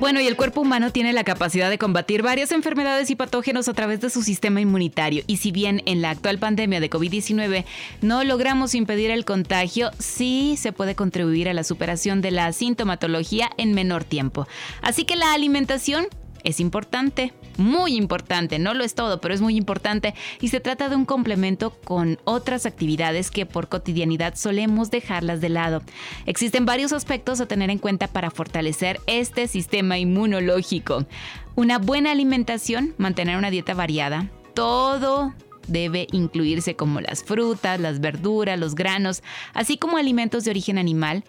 Bueno, y el cuerpo humano tiene la capacidad de combatir varias enfermedades y patógenos a través de su sistema inmunitario. Y si bien en la actual pandemia de COVID-19 no logramos impedir el contagio, sí se puede contribuir a la superación de la sintomatología en menor tiempo. Así que la alimentación es importante, muy importante, no lo es todo, pero es muy importante y se trata de un complemento con otras actividades que por cotidianidad solemos dejarlas de lado. Existen varios aspectos a tener en cuenta para fortalecer este sistema inmunológico. Una buena alimentación, mantener una dieta variada, todo debe incluirse como las frutas, las verduras, los granos, así como alimentos de origen animal,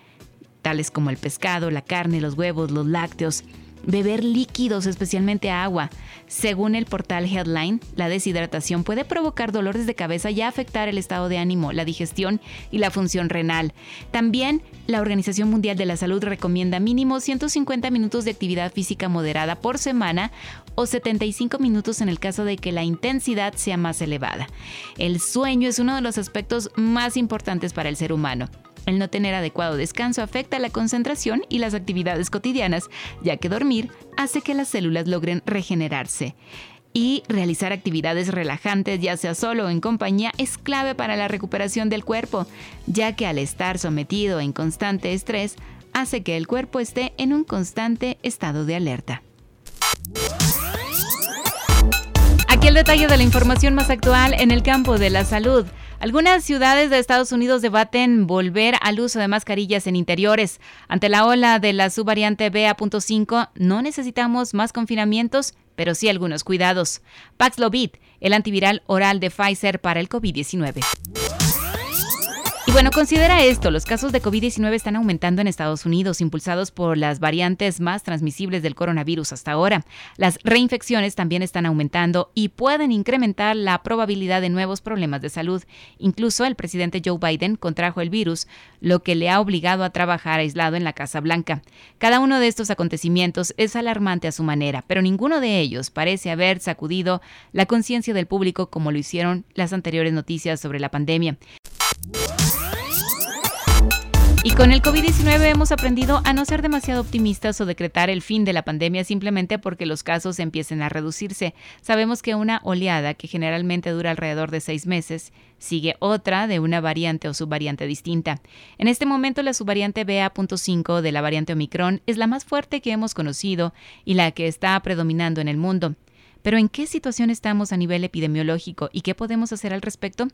tales como el pescado, la carne, los huevos, los lácteos. Beber líquidos, especialmente agua. Según el portal Headline, la deshidratación puede provocar dolores de cabeza y afectar el estado de ánimo, la digestión y la función renal. También, la Organización Mundial de la Salud recomienda mínimo 150 minutos de actividad física moderada por semana o 75 minutos en el caso de que la intensidad sea más elevada. El sueño es uno de los aspectos más importantes para el ser humano. El no tener adecuado descanso afecta la concentración y las actividades cotidianas, ya que dormir hace que las células logren regenerarse. Y realizar actividades relajantes, ya sea solo o en compañía, es clave para la recuperación del cuerpo, ya que al estar sometido en constante estrés, hace que el cuerpo esté en un constante estado de alerta. Aquí el detalle de la información más actual en el campo de la salud. Algunas ciudades de Estados Unidos debaten volver al uso de mascarillas en interiores. Ante la ola de la subvariante BA.5, no necesitamos más confinamientos, pero sí algunos cuidados. Paxlovid, el antiviral oral de Pfizer para el COVID-19. Y bueno, considera esto, los casos de COVID-19 están aumentando en Estados Unidos, impulsados por las variantes más transmisibles del coronavirus hasta ahora. Las reinfecciones también están aumentando y pueden incrementar la probabilidad de nuevos problemas de salud. Incluso el presidente Joe Biden contrajo el virus, lo que le ha obligado a trabajar aislado en la Casa Blanca. Cada uno de estos acontecimientos es alarmante a su manera, pero ninguno de ellos parece haber sacudido la conciencia del público como lo hicieron las anteriores noticias sobre la pandemia. Y con el COVID-19 hemos aprendido a no ser demasiado optimistas o decretar el fin de la pandemia simplemente porque los casos empiecen a reducirse. Sabemos que una oleada, que generalmente dura alrededor de seis meses, sigue otra de una variante o subvariante distinta. En este momento la subvariante BA.5 de la variante Omicron es la más fuerte que hemos conocido y la que está predominando en el mundo. Pero ¿en qué situación estamos a nivel epidemiológico y qué podemos hacer al respecto?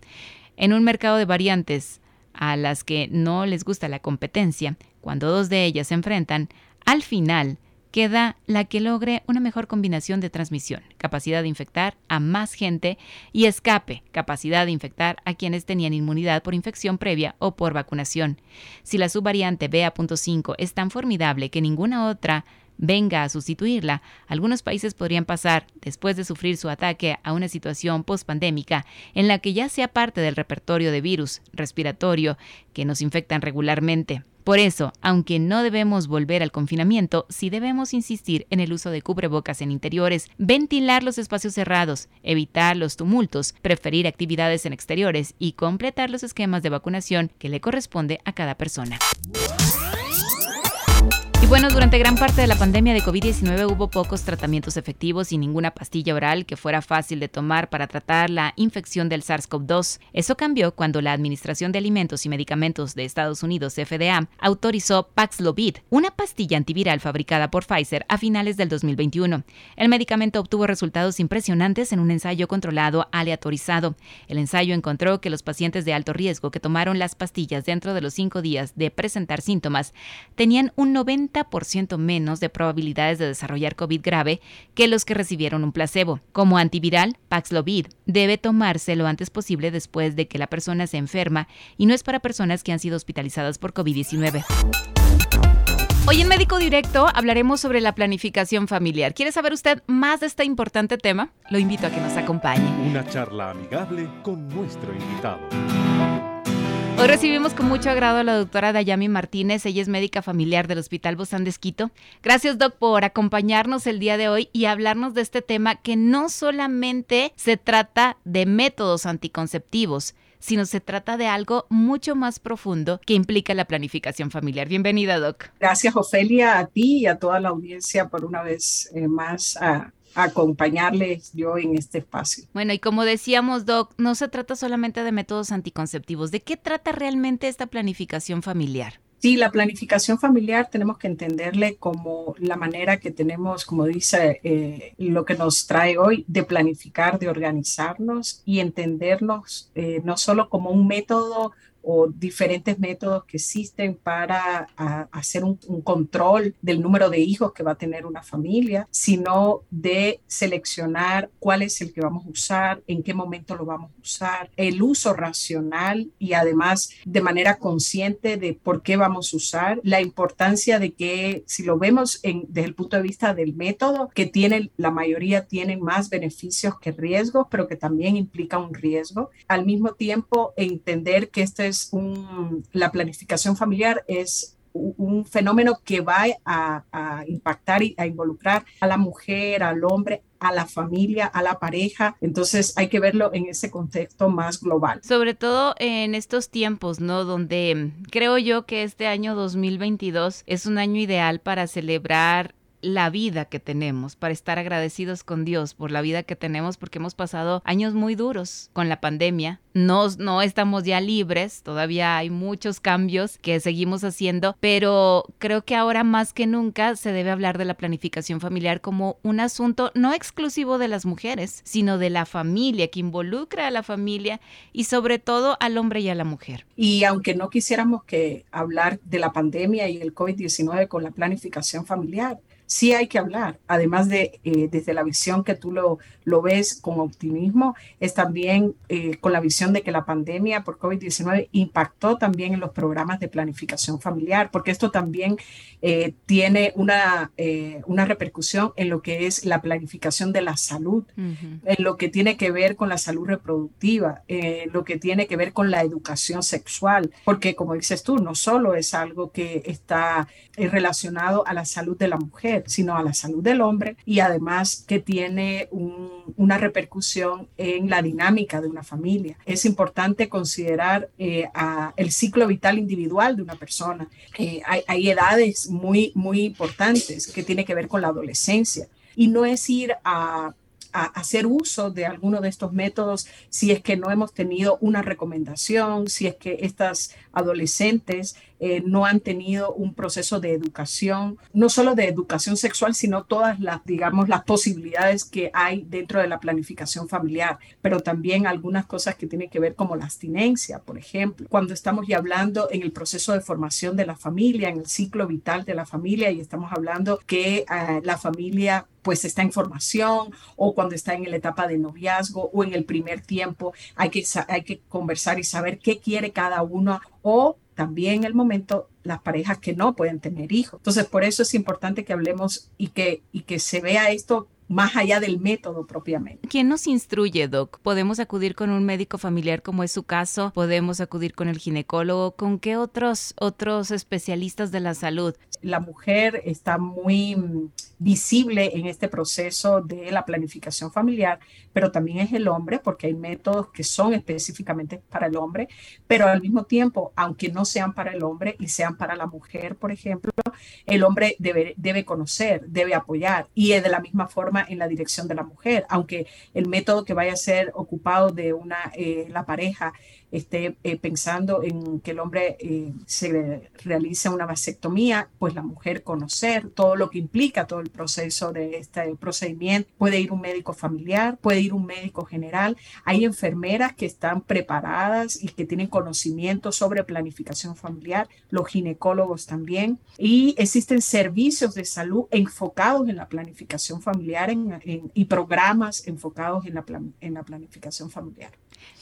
En un mercado de variantes, a las que no les gusta la competencia, cuando dos de ellas se enfrentan, al final queda la que logre una mejor combinación de transmisión, capacidad de infectar a más gente y escape, capacidad de infectar a quienes tenían inmunidad por infección previa o por vacunación. Si la subvariante BA.5 es tan formidable que ninguna otra venga a sustituirla, algunos países podrían pasar, después de sufrir su ataque, a una situación pospandémica en la que ya sea parte del repertorio de virus respiratorio que nos infectan regularmente. Por eso, aunque no debemos volver al confinamiento, sí debemos insistir en el uso de cubrebocas en interiores, ventilar los espacios cerrados, evitar los tumultos, preferir actividades en exteriores y completar los esquemas de vacunación que le corresponde a cada persona bueno, durante gran parte de la pandemia de COVID-19 hubo pocos tratamientos efectivos y ninguna pastilla oral que fuera fácil de tomar para tratar la infección del SARS-CoV-2. Eso cambió cuando la Administración de Alimentos y Medicamentos de Estados Unidos, FDA, autorizó Paxlovid, una pastilla antiviral fabricada por Pfizer a finales del 2021. El medicamento obtuvo resultados impresionantes en un ensayo controlado aleatorizado. El ensayo encontró que los pacientes de alto riesgo que tomaron las pastillas dentro de los cinco días de presentar síntomas tenían un 90 ciento menos de probabilidades de desarrollar COVID grave que los que recibieron un placebo. Como antiviral, Paxlovid debe tomarse lo antes posible después de que la persona se enferma y no es para personas que han sido hospitalizadas por COVID-19. Hoy en Médico Directo hablaremos sobre la planificación familiar. ¿Quiere saber usted más de este importante tema? Lo invito a que nos acompañe. Una charla amigable con nuestro invitado. Hoy recibimos con mucho agrado a la doctora Dayami Martínez, ella es médica familiar del Hospital Bozán de. Gracias, doc, por acompañarnos el día de hoy y hablarnos de este tema que no solamente se trata de métodos anticonceptivos, sino se trata de algo mucho más profundo que implica la planificación familiar. Bienvenida, Doc. Gracias, Ofelia, a ti y a toda la audiencia por una vez eh, más a acompañarles yo en este espacio. Bueno, y como decíamos, Doc, no se trata solamente de métodos anticonceptivos. ¿De qué trata realmente esta planificación familiar? Sí, la planificación familiar tenemos que entenderle como la manera que tenemos, como dice eh, lo que nos trae hoy, de planificar, de organizarnos y entendernos eh, no solo como un método o diferentes métodos que existen para hacer un, control del número de hijos que va a tener una familia, sino de seleccionar cuál es el que vamos a usar, en qué momento lo vamos a usar, el uso racional y además de manera consciente de por qué vamos a usar, la importancia de que si lo vemos desde el punto de vista del método, que tiene, la mayoría tienen más beneficios que riesgos, pero que también implica un riesgo, al mismo tiempo entender que este es la planificación familiar es un fenómeno que va a, impactar y a involucrar a la mujer, al hombre, a la familia, a la pareja. Entonces hay que verlo en ese contexto más global. Sobre todo en estos tiempos, ¿no? Donde creo yo que este año 2022 es un año ideal para celebrar la vida que tenemos, para estar agradecidos con Dios por la vida que tenemos, porque hemos pasado años muy duros con la pandemia. No, no estamos ya libres, todavía hay muchos cambios que seguimos haciendo, pero creo que ahora más que nunca se debe hablar de la planificación familiar como un asunto no exclusivo de las mujeres, sino de la familia, que involucra a la familia y sobre todo al hombre y a la mujer. Y aunque no quisiéramos que hablar de la pandemia y el COVID-19 con la planificación familiar, sí hay que hablar, además de eh, desde la visión que tú lo, lo ves con optimismo, es también eh, con la visión de que la pandemia por COVID-19 impactó también en los programas de planificación familiar, porque esto también eh, tiene una, una repercusión en lo que es la planificación de la salud, en lo que tiene que ver con la salud reproductiva, en lo que tiene que ver con la educación sexual, porque como dices tú, no solo es algo que está relacionado a la salud de la mujer, sino a la salud del hombre y además que tiene una repercusión en la dinámica de una familia. Es importante considerar eh, el ciclo vital individual de una persona. Eh, hay, hay edades muy, muy importantes que tiene que ver con la adolescencia y no es ir a hacer uso de alguno de estos métodos si es que no hemos tenido una recomendación, si es que estas adolescentes eh, no han tenido un proceso de educación, no solo de educación sexual, sino todas las, digamos, las posibilidades que hay dentro de la planificación familiar, pero también algunas cosas que tienen que ver como la abstinencia, por ejemplo, cuando estamos ya hablando en el proceso de formación de la familia, en el ciclo vital de la familia, y estamos hablando que eh, la familia pues está en formación o cuando está en la etapa de noviazgo o en el primer tiempo, hay que, hay que conversar y saber qué quiere cada uno o también el momento las parejas que no pueden tener hijos. Entonces, por eso es importante que hablemos y que, y que se vea esto más allá del método propiamente. ¿Quién nos instruye, Doc? ¿Podemos acudir con un médico familiar como es su caso? ¿Podemos acudir con el ginecólogo? ¿Con qué otros, otros especialistas de la salud? La mujer está muy mm, visible en este proceso de la planificación familiar, pero también es el hombre, porque hay métodos que son específicamente para el hombre, pero al mismo tiempo, aunque no sean para el hombre y sean para la mujer, por ejemplo, el hombre debe, debe conocer, debe apoyar y de la misma forma en la dirección de la mujer, aunque el método que vaya a ser ocupado de una, eh, la pareja esté eh, pensando en que el hombre eh, se realice una vasectomía, pues la mujer conocer todo lo que implica todo el proceso de este procedimiento. Puede ir un médico familiar, puede ir un médico general. Hay enfermeras que están preparadas y que tienen conocimiento sobre planificación familiar, los ginecólogos también. Y existen servicios de salud enfocados en la planificación familiar y programas enfocados en la planificación familiar.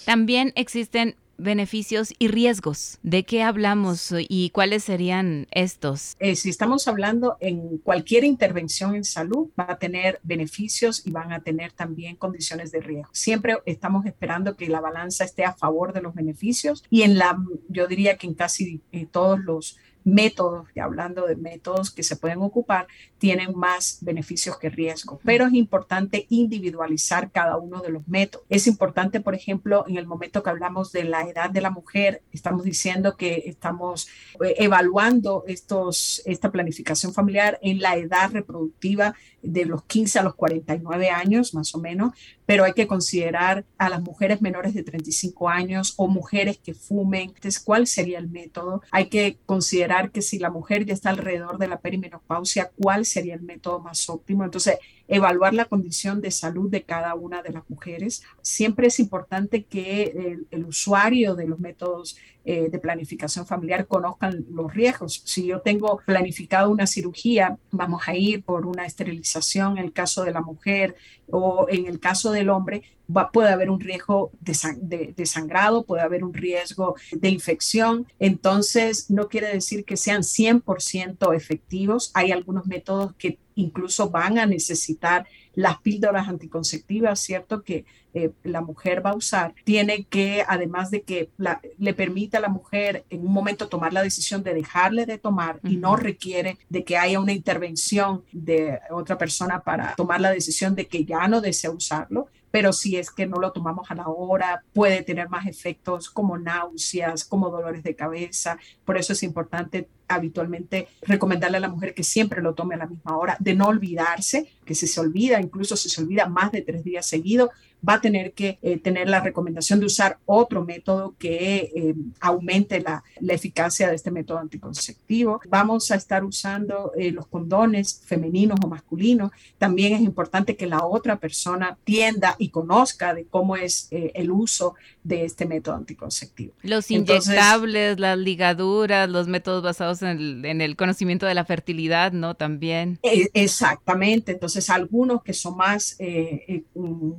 También existen beneficios y riesgos. ¿De qué hablamos y cuáles serían estos? Eh, si estamos hablando en cualquier intervención en salud, va a tener beneficios y van a tener también condiciones de riesgo. Siempre estamos esperando que la balanza esté a favor de los beneficios y en la, yo diría que en casi eh, todos los métodos, y hablando de métodos que se pueden ocupar, tienen más beneficios que riesgos, pero es importante individualizar cada uno de los métodos. Es importante, por ejemplo, en el momento que hablamos de la edad de la mujer, estamos diciendo que estamos eh, evaluando estos, esta planificación familiar en la edad reproductiva de los 15 a los 49 años, más o menos, pero hay que considerar a las mujeres menores de 35 años o mujeres que fumen. Entonces, ¿cuál sería el método? Hay que considerar que si la mujer ya está alrededor de la perimenopausia, ¿cuál sería el método más óptimo? Entonces, evaluar la condición de salud de cada una de las mujeres. Siempre es importante que el, usuario de los métodos eh, de planificación familiar conozcan los riesgos. Si yo tengo planificado una cirugía, vamos a ir por una esterilización en el caso de la mujer o en el caso del hombre, puede haber un riesgo de, de, sangrado, puede haber un riesgo de infección. Entonces, no quiere decir que sean 100% efectivos. Hay algunos métodos que incluso van a necesitar las píldoras anticonceptivas, ¿cierto? Que eh, la mujer va a usar, tiene que, además de que le permita a la mujer en un momento tomar la decisión de dejarle de tomar y no requiere de que haya una intervención de otra persona para tomar la decisión de que ya no desea usarlo, pero si es que no lo tomamos a la hora, puede tener más efectos como náuseas, como dolores de cabeza. Por eso es importante habitualmente recomendarle a la mujer que siempre lo tome a la misma hora, de no olvidarse, que si se olvida, incluso si se olvida más de tres días seguidos, va a tener que eh, tener la recomendación de usar otro método que eh, aumente la, la, eficacia de este método anticonceptivo. Vamos a estar usando eh, los condones femeninos o masculinos. También es importante que la otra persona tienda y conozca de cómo es el uso de este método anticonceptivo. Los inyectables, las ligaduras, los métodos basados en el, en el, conocimiento de la fertilidad, ¿no? También. E, exactamente. Entonces, algunos que son más,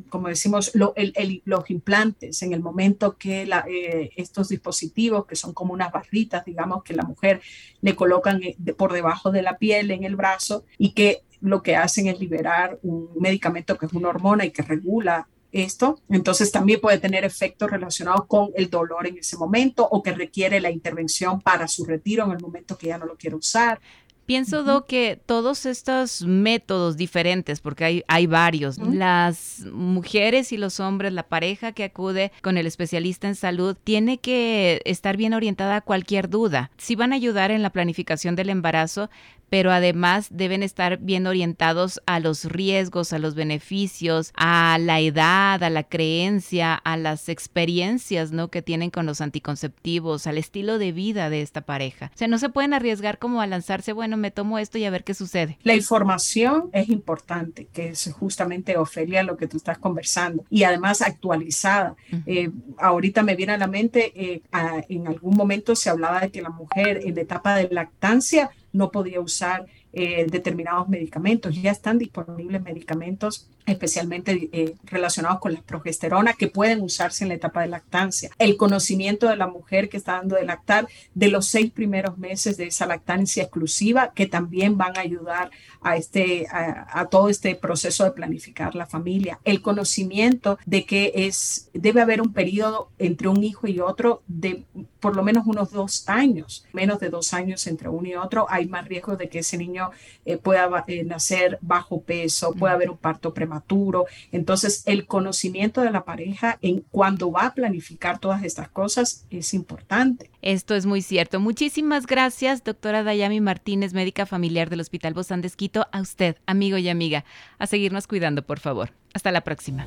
como decimos, los implantes en el momento que eh, estos dispositivos, que son como unas barritas, digamos, que la mujer le colocan eh, por debajo de la piel en el brazo y que lo que hacen es liberar un medicamento que es una hormona y que regula esto, entonces también puede tener efectos relacionados con el dolor en ese momento o que requiere la intervención para su retiro en el momento que ya no lo quiere usar. Pienso, Do, que todos estos métodos diferentes, porque hay, hay varios, las mujeres y los hombres, la pareja que acude con el especialista en salud, tiene que estar bien orientada a cualquier duda. Si van a ayudar en la planificación del embarazo, pero además deben estar bien orientados a los riesgos, a los beneficios, a la edad, a la creencia, a las experiencias ¿no? que tienen con los anticonceptivos, al estilo de vida de esta pareja. O sea, no se pueden arriesgar como a lanzarse, bueno, me tomo esto y a ver qué sucede. La información es importante, que es justamente, Ofelia, lo que tú estás conversando, y además actualizada. Eh, ahorita me viene a la mente, eh, en algún momento se hablaba de que la mujer en la etapa de lactancia no podía usar eh, determinados medicamentos. Ya están disponibles medicamentos especialmente eh, relacionados con la progesterona que pueden usarse en la etapa de lactancia. El conocimiento de la mujer que está dando de lactar de los seis primeros meses de esa lactancia exclusiva que también van a ayudar a, este, a, todo este proceso de planificar la familia. El conocimiento de que es, debe haber un periodo entre un hijo y otro de por lo menos unos dos años, menos de dos años entre uno y otro, hay más riesgo de que ese niño eh, pueda eh, nacer bajo peso, puede haber un parto prematuro. Entonces, el conocimiento de la pareja en cuando va a planificar todas estas cosas es importante. Esto es muy cierto. Muchísimas gracias, doctora Dayami Martínez, médica familiar del Hospital Bozán de Esquito. A usted, amigo y amiga, a seguirnos cuidando, por favor. Hasta la próxima.